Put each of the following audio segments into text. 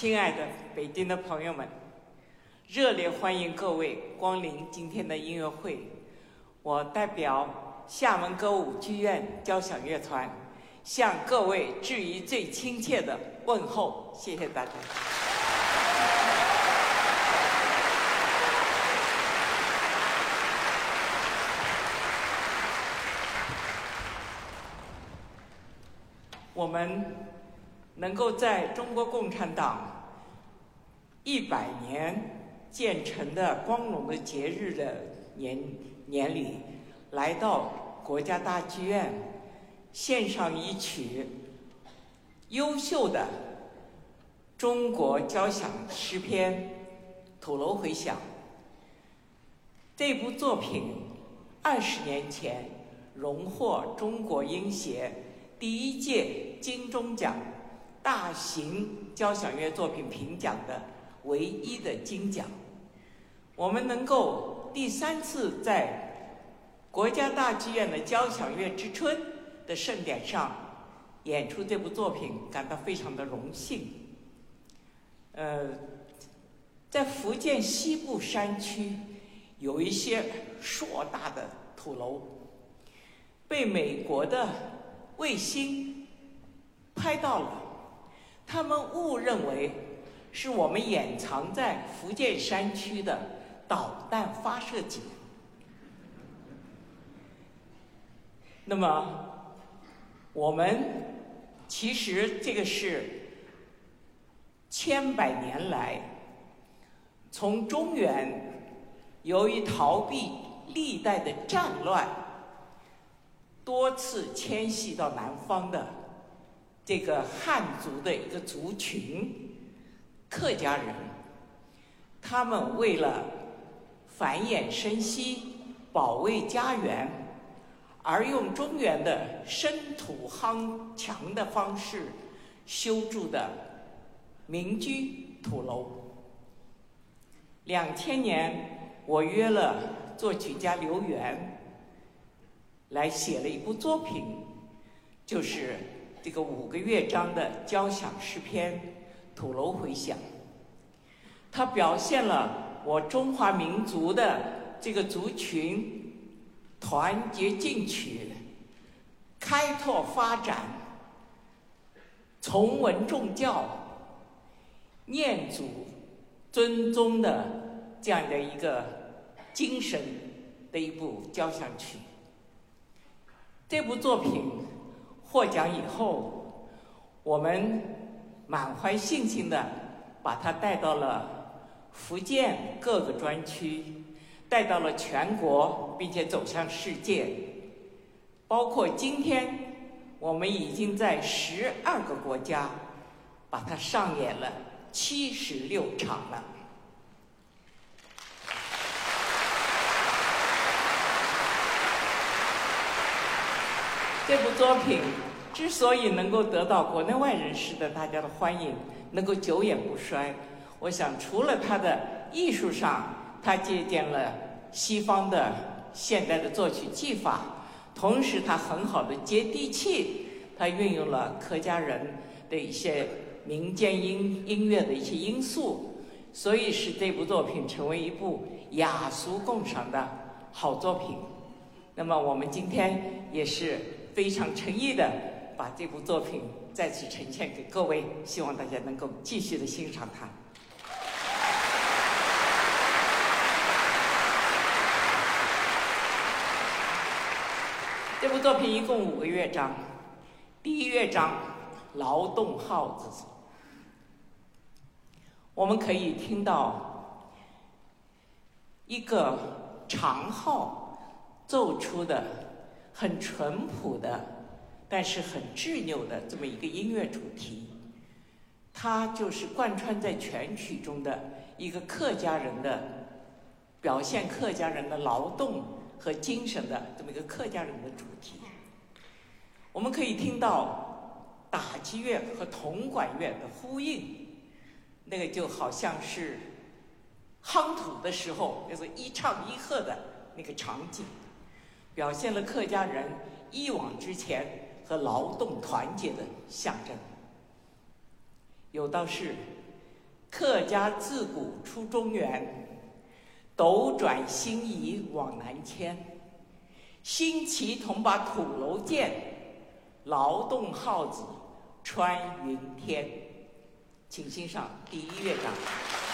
亲爱的北京的朋友们，热烈欢迎各位光临今天的音乐会。我代表厦门歌舞剧院交响乐团，向各位致以最亲切的问候。谢谢大家。我们能够在中国共产党一百年建成的光荣的节日的年年里，来到国家大剧院，献上一曲优秀的中国交响诗篇《土楼回响》。这部作品二十年前荣获中国音协。第一届金钟奖大型交响乐作品评奖的唯一的金奖，我们能够第三次在国家大剧院的交响乐之春的盛典上演出这部作品，感到非常的荣幸。呃，在福建西部山区有一些硕大的土楼，被美国的。卫星拍到了，他们误认为是我们掩藏在福建山区的导弹发射井。那么，我们其实这个是千百年来从中原由于逃避历代的战乱。多次迁徙到南方的这个汉族的一个族群，客家人，他们为了繁衍生息、保卫家园，而用中原的深土夯墙的方式修筑的民居土楼。两千年，我约了作曲家刘源。来写了一部作品，就是这个五个乐章的交响诗篇《土楼回响》。它表现了我中华民族的这个族群团结进取、开拓发展、崇文重教、念祖尊宗的这样的一个精神的一部交响曲。这部作品获奖以后，我们满怀信心的把它带到了福建各个专区，带到了全国，并且走向世界。包括今天，我们已经在十二个国家把它上演了七十六场了。这部作品之所以能够得到国内外人士的大家的欢迎，能够久演不衰，我想除了它的艺术上，它借鉴了西方的现代的作曲技法，同时它很好的接地气，它运用了客家人的一些民间音音乐的一些因素，所以使这部作品成为一部雅俗共赏的好作品。那么我们今天也是。非常诚意的把这部作品再次呈现给各位，希望大家能够继续的欣赏它。这部作品一共五个乐章，第一乐章劳动号子，我们可以听到一个长号奏出的。很淳朴的，但是很执拗的这么一个音乐主题，它就是贯穿在全曲中的一个客家人的表现，客家人的劳动和精神的这么一个客家人的主题。我们可以听到打击乐和铜管乐的呼应，那个就好像是夯土的时候，就是一唱一和的那个场景。表现了客家人一往直前和劳动团结的象征。有道是，客家自古出中原，斗转星移往南迁。新奇同把土楼建，劳动号子穿云天。请欣赏第一乐章。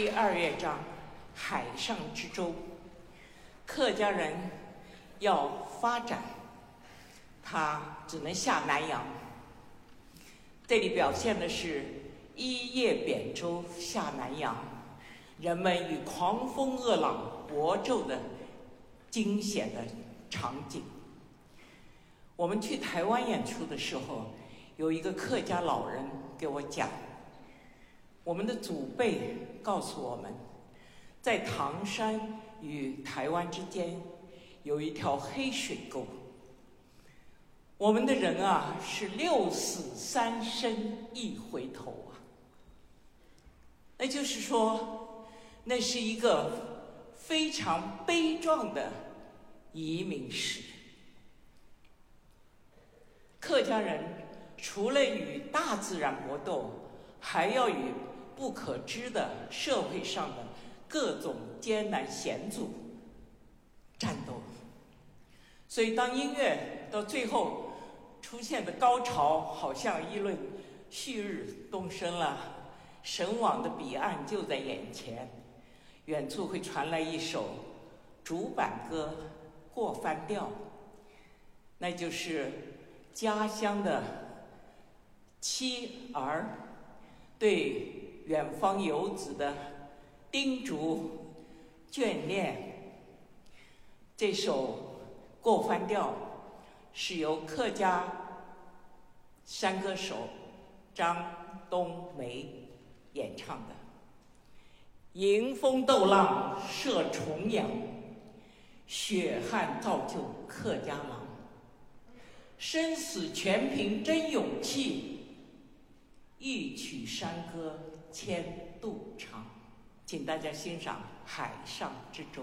第二乐章《海上之舟》，客家人要发展，他只能下南洋。这里表现的是一叶扁舟下南洋，人们与狂风恶浪搏斗的惊险的场景。我们去台湾演出的时候，有一个客家老人给我讲。我们的祖辈告诉我们，在唐山与台湾之间有一条黑水沟。我们的人啊，是六死三生一回头啊。那就是说，那是一个非常悲壮的移民史。客家人除了与大自然搏斗，还要与不可知的社会上的各种艰难险阻战斗。所以，当音乐到最后出现的高潮，好像议论旭日东升了，神往的彼岸就在眼前，远处会传来一首竹板歌《过帆调》，那就是。家乡的妻儿对远方游子的叮嘱、眷恋。这首《过帆调》是由客家山歌手张冬梅演唱的。迎风斗浪射重阳，血汗造就客家郎。生死全凭真勇气，一曲山歌千度长。请大家欣赏《海上之舟》。